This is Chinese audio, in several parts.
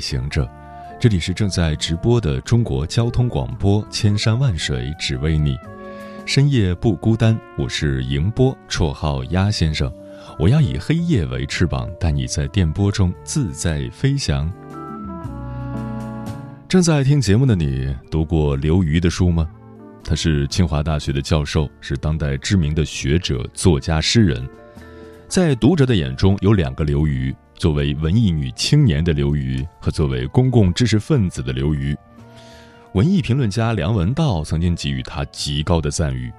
行者，这里是正在直播的中国交通广播，千山万水只为你，深夜不孤单。我是迎波，绰号鸭先生。我要以黑夜为翅膀，带你在电波中自在飞翔。正在听节目的你，读过刘瑜的书吗？他是清华大学的教授，是当代知名的学者、作家、诗人。在读者的眼中，有两个刘瑜。作为文艺女青年的刘瑜和作为公共知识分子的刘瑜，文艺评论家梁文道曾经给予他极高的赞誉。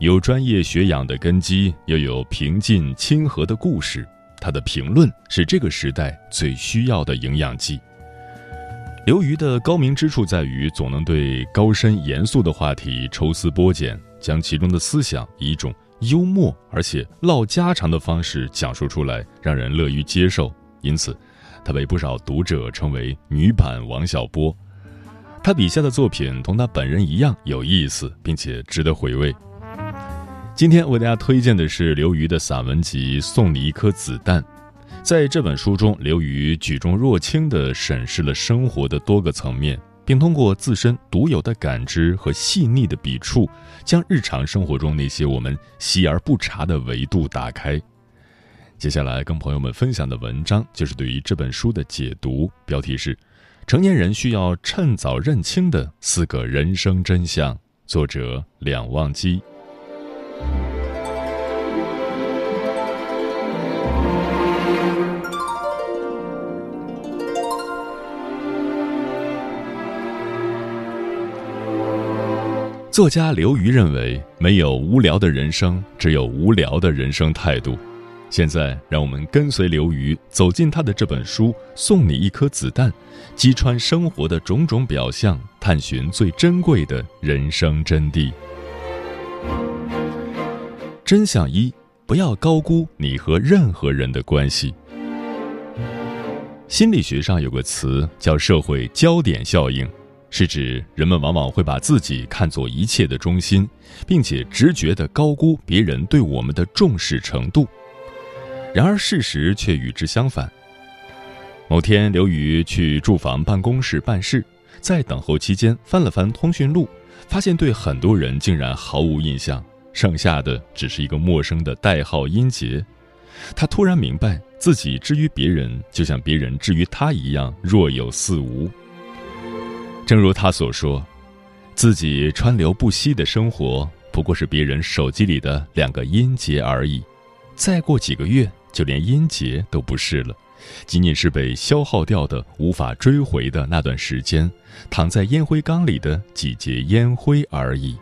有专业学养的根基，又有平静亲和的故事，他的评论是这个时代最需要的营养剂。刘瑜的高明之处在于，总能对高深严肃的话题抽丝剥茧，将其中的思想以一种。幽默而且唠家常的方式讲述出来，让人乐于接受。因此，他被不少读者称为“女版王小波”。他笔下的作品同他本人一样有意思，并且值得回味。今天为大家推荐的是刘瑜的散文集《送你一颗子弹》。在这本书中，刘瑜举重若轻地审视了生活的多个层面。并通过自身独有的感知和细腻的笔触，将日常生活中那些我们习而不察的维度打开。接下来跟朋友们分享的文章就是对于这本书的解读，标题是《成年人需要趁早认清的四个人生真相》，作者两忘机。作家刘瑜认为，没有无聊的人生，只有无聊的人生态度。现在，让我们跟随刘瑜走进他的这本书《送你一颗子弹》，击穿生活的种种表象，探寻最珍贵的人生真谛。真相一：不要高估你和任何人的关系。心理学上有个词叫“社会焦点效应”。是指人们往往会把自己看作一切的中心，并且直觉地高估别人对我们的重视程度。然而事实却与之相反。某天，刘宇去住房办公室办事，在等候期间翻了翻通讯录，发现对很多人竟然毫无印象，剩下的只是一个陌生的代号音节。他突然明白，自己之于别人，就像别人之于他一样若有似无。正如他所说，自己川流不息的生活不过是别人手机里的两个音节而已。再过几个月，就连音节都不是了，仅仅是被消耗掉的、无法追回的那段时间，躺在烟灰缸里的几节烟灰而已。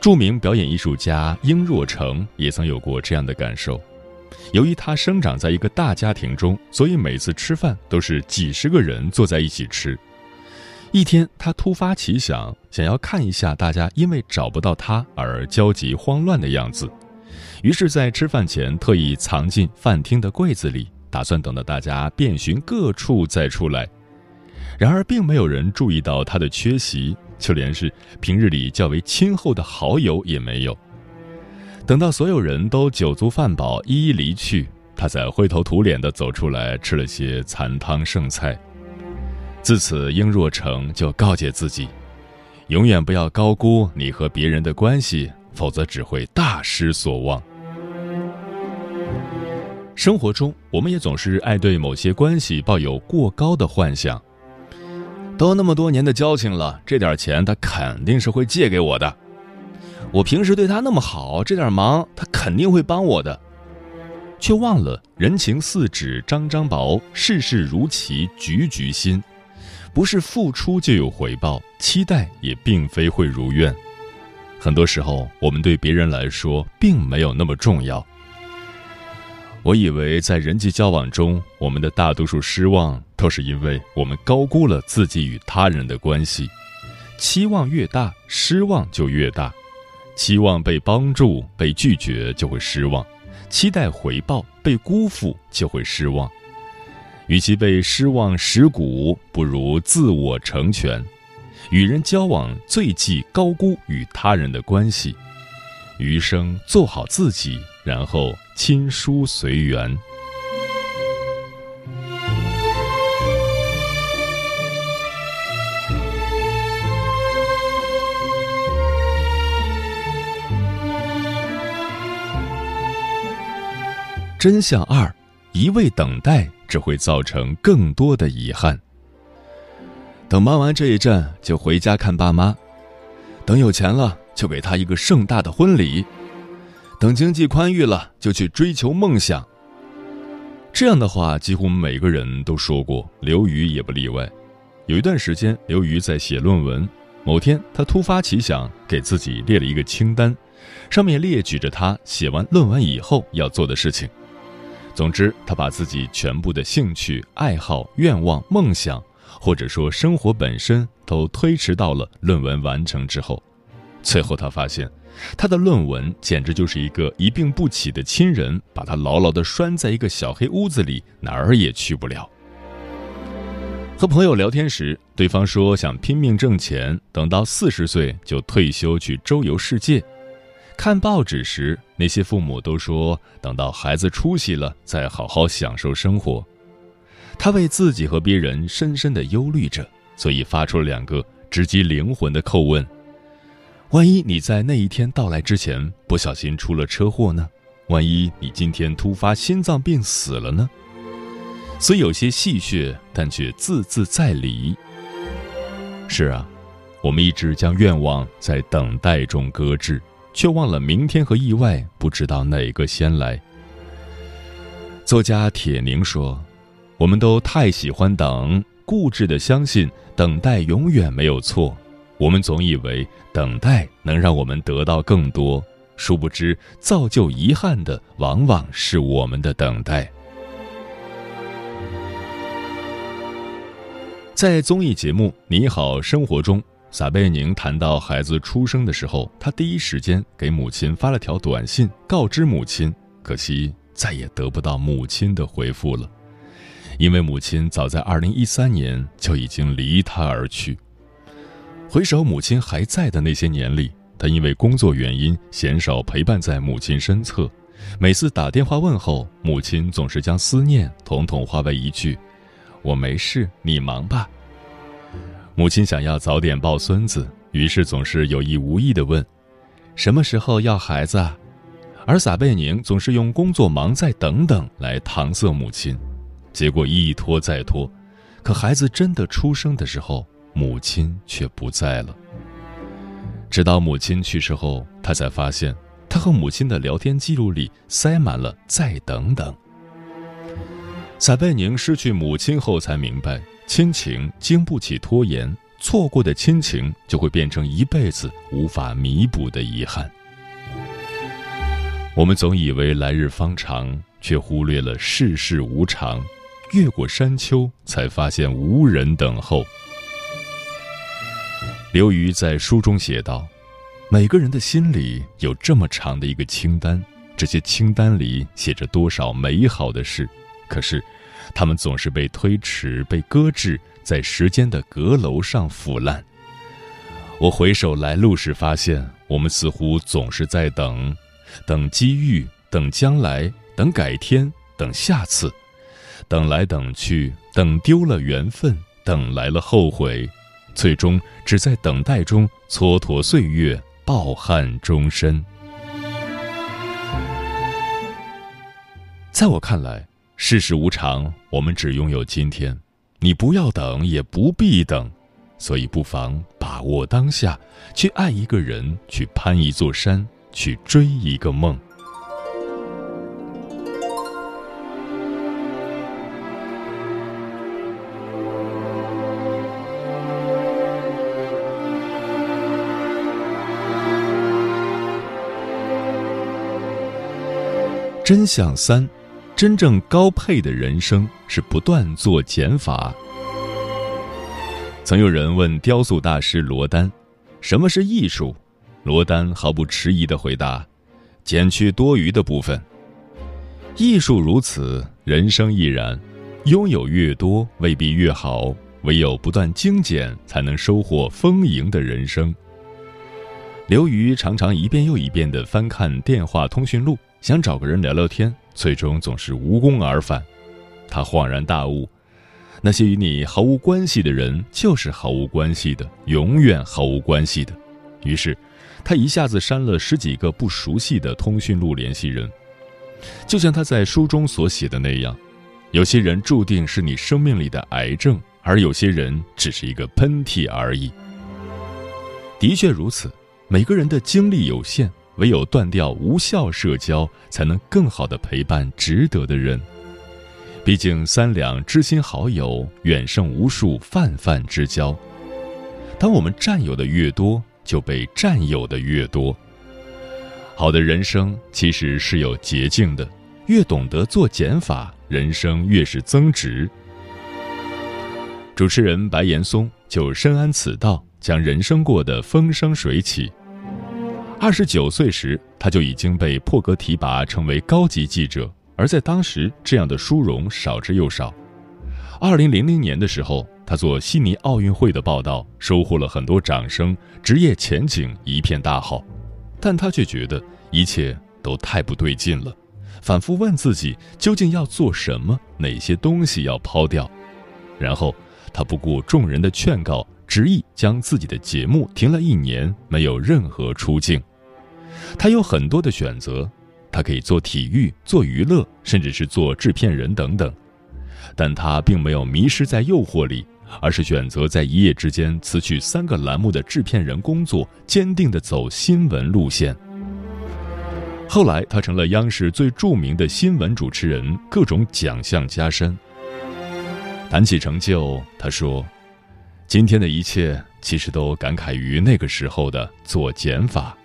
著名表演艺术家殷若诚也曾有过这样的感受。由于他生长在一个大家庭中，所以每次吃饭都是几十个人坐在一起吃。一天，他突发奇想，想要看一下大家因为找不到他而焦急慌乱的样子，于是，在吃饭前特意藏进饭厅的柜子里，打算等到大家遍寻各处再出来。然而，并没有人注意到他的缺席，就连是平日里较为亲厚的好友也没有。等到所有人都酒足饭饱，一一离去，他才灰头土脸地走出来，吃了些残汤剩菜。自此，殷若成就告诫自己，永远不要高估你和别人的关系，否则只会大失所望。生活中，我们也总是爱对某些关系抱有过高的幻想。都那么多年的交情了，这点钱他肯定是会借给我的。我平时对他那么好，这点忙他肯定会帮我的，却忘了人情似纸张张薄，世事如棋局局新。不是付出就有回报，期待也并非会如愿。很多时候，我们对别人来说并没有那么重要。我以为在人际交往中，我们的大多数失望都是因为我们高估了自己与他人的关系。期望越大，失望就越大。期望被帮助，被拒绝就会失望；期待回报，被辜负就会失望。与其被失望蚀骨，不如自我成全。与人交往，最忌高估与他人的关系。余生做好自己，然后亲疏随缘。真相二：一味等待只会造成更多的遗憾。等忙完这一阵，就回家看爸妈；等有钱了，就给他一个盛大的婚礼；等经济宽裕了，就去追求梦想。这样的话，几乎每个人都说过，刘瑜也不例外。有一段时间，刘瑜在写论文。某天，他突发奇想，给自己列了一个清单，上面列举着他写完论文以后要做的事情。总之，他把自己全部的兴趣、爱好、愿望、梦想。或者说，生活本身都推迟到了论文完成之后。最后，他发现，他的论文简直就是一个一病不起的亲人，把他牢牢地拴在一个小黑屋子里，哪儿也去不了。和朋友聊天时，对方说想拼命挣钱，等到四十岁就退休去周游世界。看报纸时，那些父母都说等到孩子出息了再好好享受生活。他为自己和别人深深的忧虑着，所以发出了两个直击灵魂的叩问：万一你在那一天到来之前不小心出了车祸呢？万一你今天突发心脏病死了呢？虽有些戏谑，但却字字在理。是啊，我们一直将愿望在等待中搁置，却忘了明天和意外不知道哪个先来。作家铁凝说。我们都太喜欢等，固执的相信等待永远没有错。我们总以为等待能让我们得到更多，殊不知造就遗憾的往往是我们的等待。在综艺节目《你好生活》中，撒贝宁谈到孩子出生的时候，他第一时间给母亲发了条短信，告知母亲，可惜再也得不到母亲的回复了。因为母亲早在二零一三年就已经离他而去。回首母亲还在的那些年里，他因为工作原因鲜少陪伴在母亲身侧。每次打电话问候，母亲总是将思念统统化为一句：“我没事，你忙吧。”母亲想要早点抱孙子，于是总是有意无意地问：“什么时候要孩子？”啊而撒贝宁总是用“工作忙，再等等”来搪塞母亲。结果一拖再拖，可孩子真的出生的时候，母亲却不在了。直到母亲去世后，他才发现，他和母亲的聊天记录里塞满了“再等等”。撒贝宁失去母亲后，才明白，亲情经不起拖延，错过的亲情就会变成一辈子无法弥补的遗憾。我们总以为来日方长，却忽略了世事无常。越过山丘，才发现无人等候。刘瑜在书中写道：“每个人的心里有这么长的一个清单，这些清单里写着多少美好的事，可是，他们总是被推迟、被搁置在时间的阁楼上腐烂。我回首来路时，发现我们似乎总是在等，等机遇，等将来，等改天，等下次。”等来等去，等丢了缘分，等来了后悔，最终只在等待中蹉跎岁月，抱憾终身。在我看来，世事无常，我们只拥有今天。你不要等，也不必等，所以不妨把握当下，去爱一个人，去攀一座山，去追一个梦。真相三：真正高配的人生是不断做减法。曾有人问雕塑大师罗丹：“什么是艺术？”罗丹毫不迟疑地回答：“减去多余的部分。”艺术如此，人生亦然。拥有越多未必越好，唯有不断精简，才能收获丰盈的人生。刘瑜常常一遍又一遍地翻看电话通讯录，想找个人聊聊天，最终总是无功而返。他恍然大悟。那些与你毫无关系的人，就是毫无关系的，永远毫无关系的。于是，他一下子删了十几个不熟悉的通讯录联系人。就像他在书中所写的那样，有些人注定是你生命里的癌症，而有些人只是一个喷嚏而已。的确如此，每个人的精力有限，唯有断掉无效社交，才能更好的陪伴值得的人。毕竟，三两知心好友远胜无数泛泛之交。当我们占有的越多，就被占有的越多。好的人生其实是有捷径的，越懂得做减法，人生越是增值。主持人白岩松就深谙此道，将人生过得风生水起。二十九岁时，他就已经被破格提拔成为高级记者。而在当时，这样的殊荣少之又少。二零零零年的时候，他做悉尼奥运会的报道，收获了很多掌声，职业前景一片大好。但他却觉得一切都太不对劲了，反复问自己究竟要做什么，哪些东西要抛掉。然后他不顾众人的劝告，执意将自己的节目停了一年，没有任何出镜。他有很多的选择。他可以做体育、做娱乐，甚至是做制片人等等，但他并没有迷失在诱惑里，而是选择在一夜之间辞去三个栏目的制片人工作，坚定地走新闻路线。后来，他成了央视最著名的新闻主持人，各种奖项加身。谈起成就，他说：“今天的一切，其实都感慨于那个时候的做减法。”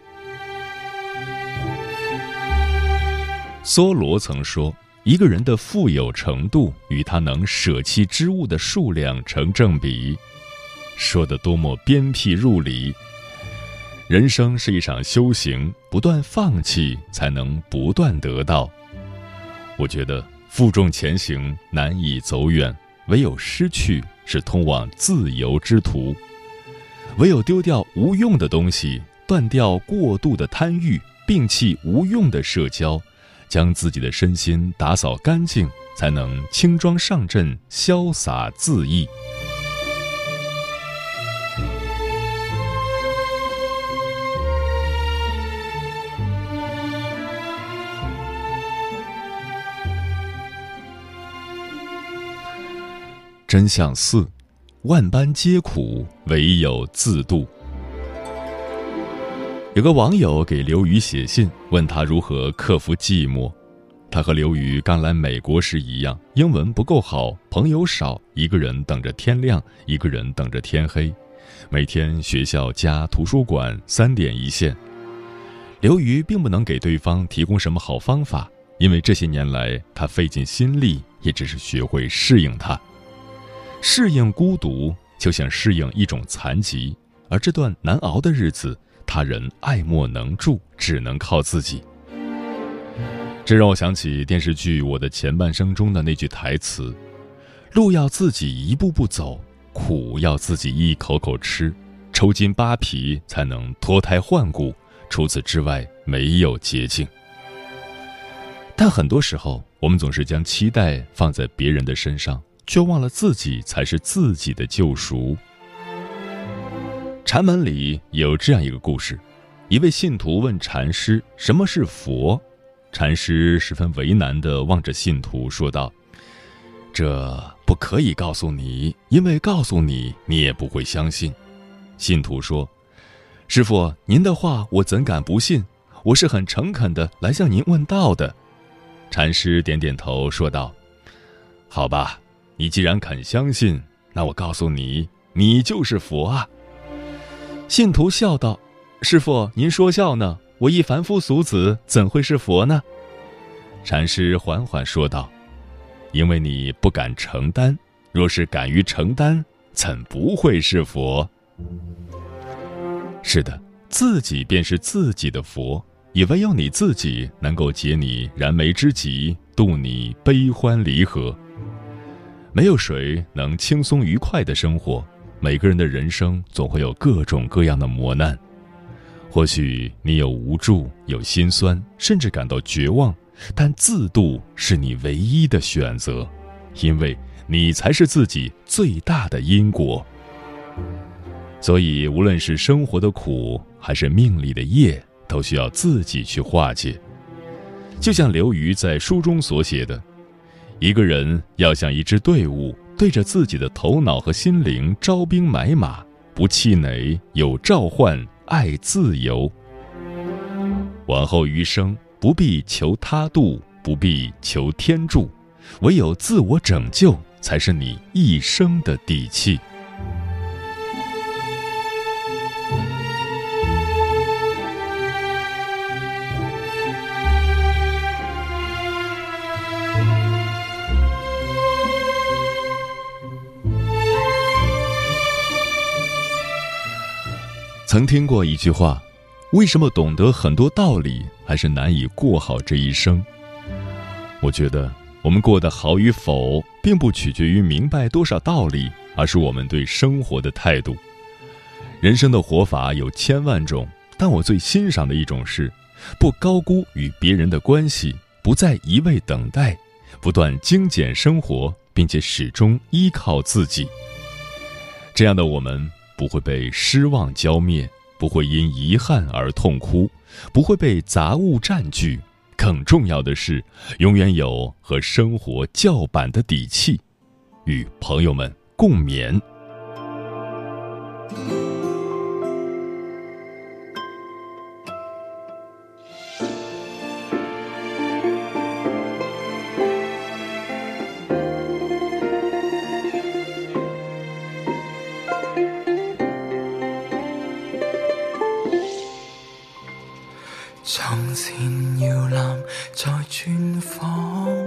梭罗曾说：“一个人的富有程度与他能舍弃之物的数量成正比。”说的多么鞭辟入里！人生是一场修行，不断放弃才能不断得到。我觉得负重前行难以走远，唯有失去是通往自由之途。唯有丢掉无用的东西，断掉过度的贪欲，摒弃无用的社交。将自己的身心打扫干净，才能轻装上阵，潇洒自意。真相四：万般皆苦，唯有自渡。有个网友给刘瑜写信，问他如何克服寂寞。他和刘瑜刚来美国时一样，英文不够好，朋友少，一个人等着天亮，一个人等着天黑，每天学校加图书馆三点一线。刘瑜并不能给对方提供什么好方法，因为这些年来他费尽心力，也只是学会适应它。适应孤独，就像适应一种残疾，而这段难熬的日子。他人爱莫能助，只能靠自己。这让我想起电视剧《我的前半生》中的那句台词：“路要自己一步步走，苦要自己一口口吃，抽筋扒皮才能脱胎换骨。除此之外，没有捷径。”但很多时候，我们总是将期待放在别人的身上，却忘了自己才是自己的救赎。禅门里有这样一个故事：一位信徒问禅师什么是佛，禅师十分为难地望着信徒说道：“这不可以告诉你，因为告诉你，你也不会相信。”信徒说：“师傅，您的话我怎敢不信？我是很诚恳的来向您问道的。”禅师点点头说道：“好吧，你既然肯相信，那我告诉你，你就是佛啊。”信徒笑道：“师傅，您说笑呢？我一凡夫俗子，怎会是佛呢？”禅师缓缓说道：“因为你不敢承担，若是敢于承担，怎不会是佛？”是的，自己便是自己的佛，也唯有你自己能够解你燃眉之急，渡你悲欢离合。没有谁能轻松愉快的生活。每个人的人生总会有各种各样的磨难，或许你有无助，有心酸，甚至感到绝望，但自渡是你唯一的选择，因为你才是自己最大的因果。所以，无论是生活的苦，还是命里的业，都需要自己去化解。就像刘瑜在书中所写的，一个人要像一支队伍。对着自己的头脑和心灵招兵买马，不气馁，有召唤，爱自由。往后余生，不必求他度，不必求天助，唯有自我拯救，才是你一生的底气。曾听过一句话：“为什么懂得很多道理，还是难以过好这一生？”我觉得，我们过得好与否，并不取决于明白多少道理，而是我们对生活的态度。人生的活法有千万种，但我最欣赏的一种是，不高估与别人的关系，不再一味等待，不断精简生活，并且始终依靠自己。这样的我们。不会被失望浇灭，不会因遗憾而痛哭，不会被杂物占据。更重要的是，永远有和生活叫板的底气，与朋友们共勉。来串访，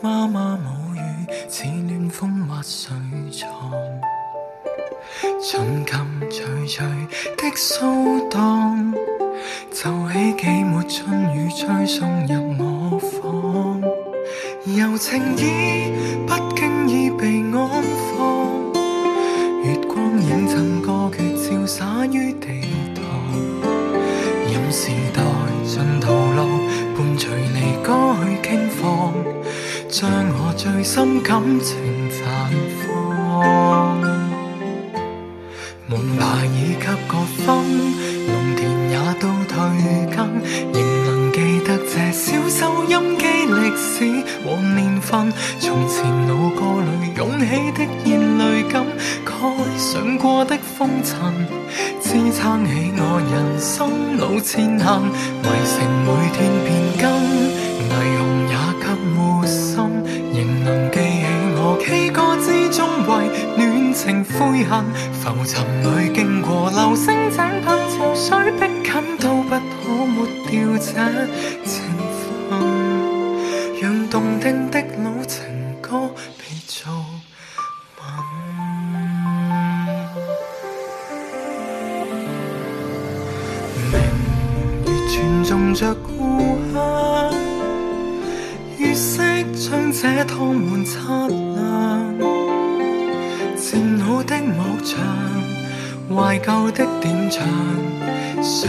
妈妈母语似暖风滑水床，春琴徐徐的扫荡，奏起几抹春雨吹送入我房，柔情意不经意被安放，月光映衬歌诀照洒于地。将我最深感情绽放，门牌已给个分，农田也都退耕，仍能记得这小收音机历史和年份。从前老歌里涌起的眼泪感，盖上过的风尘，支撑起我人生路前行，迷城每天变更。霓虹也给抹情灰痕，浮沉里经过流星井喷潮水逼近，都不可抹掉这情分，让动听的老情歌被做吻。明月传颂着故乡，月色将这趟门擦亮。的幕墙，怀旧的典唱，谁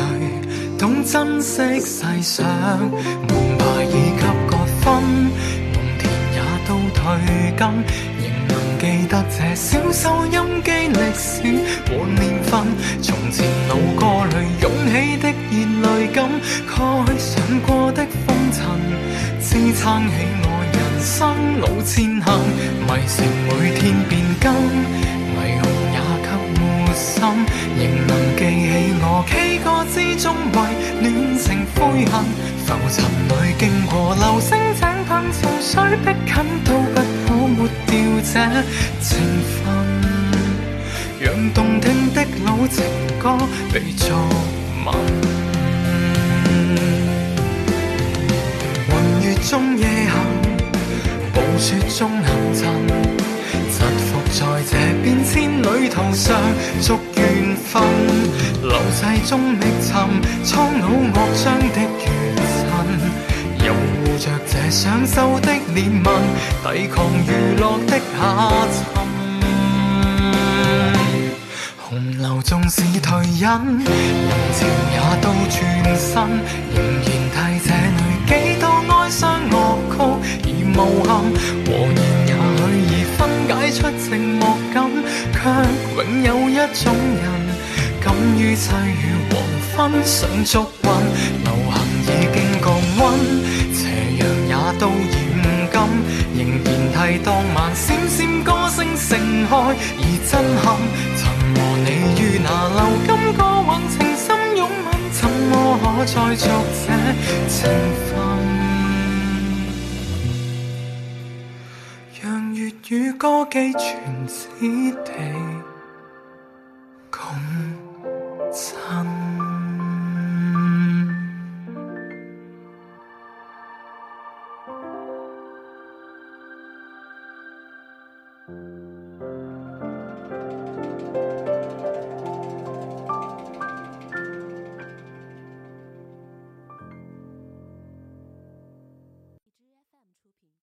懂珍惜世上？门牌已给个分，农田也都退耕，仍能记得这小收音机历史和年份。从前老歌里涌起的热泪感，盖上过的风尘，支撑起我生路前行。迷城每天变更。霓虹也给抹心仍能记起我 K 歌之中为恋情悔恨，浮沉里经过流星井喷潮水逼近，都不可抹掉这情分，让动听的老情歌被作吻。中夜行，雪中行阵，疾伏在这变迁旅途上，逐缘分，流逝中觅寻苍老乐章的余震，又护着这上秀的脸纹，抵抗娱乐的下沉。洪流纵使退隐，人潮也都转身，仍然替这无憾。和言也许已分解出寂寞感，却永有一种人，敢于凄雨黄昏想足韵。流行。已经降温，斜阳也都染金，仍然替当晚闪闪歌声盛开而震撼。曾和你于那流金歌往情深拥吻，怎么可再续这情歌寄全此地。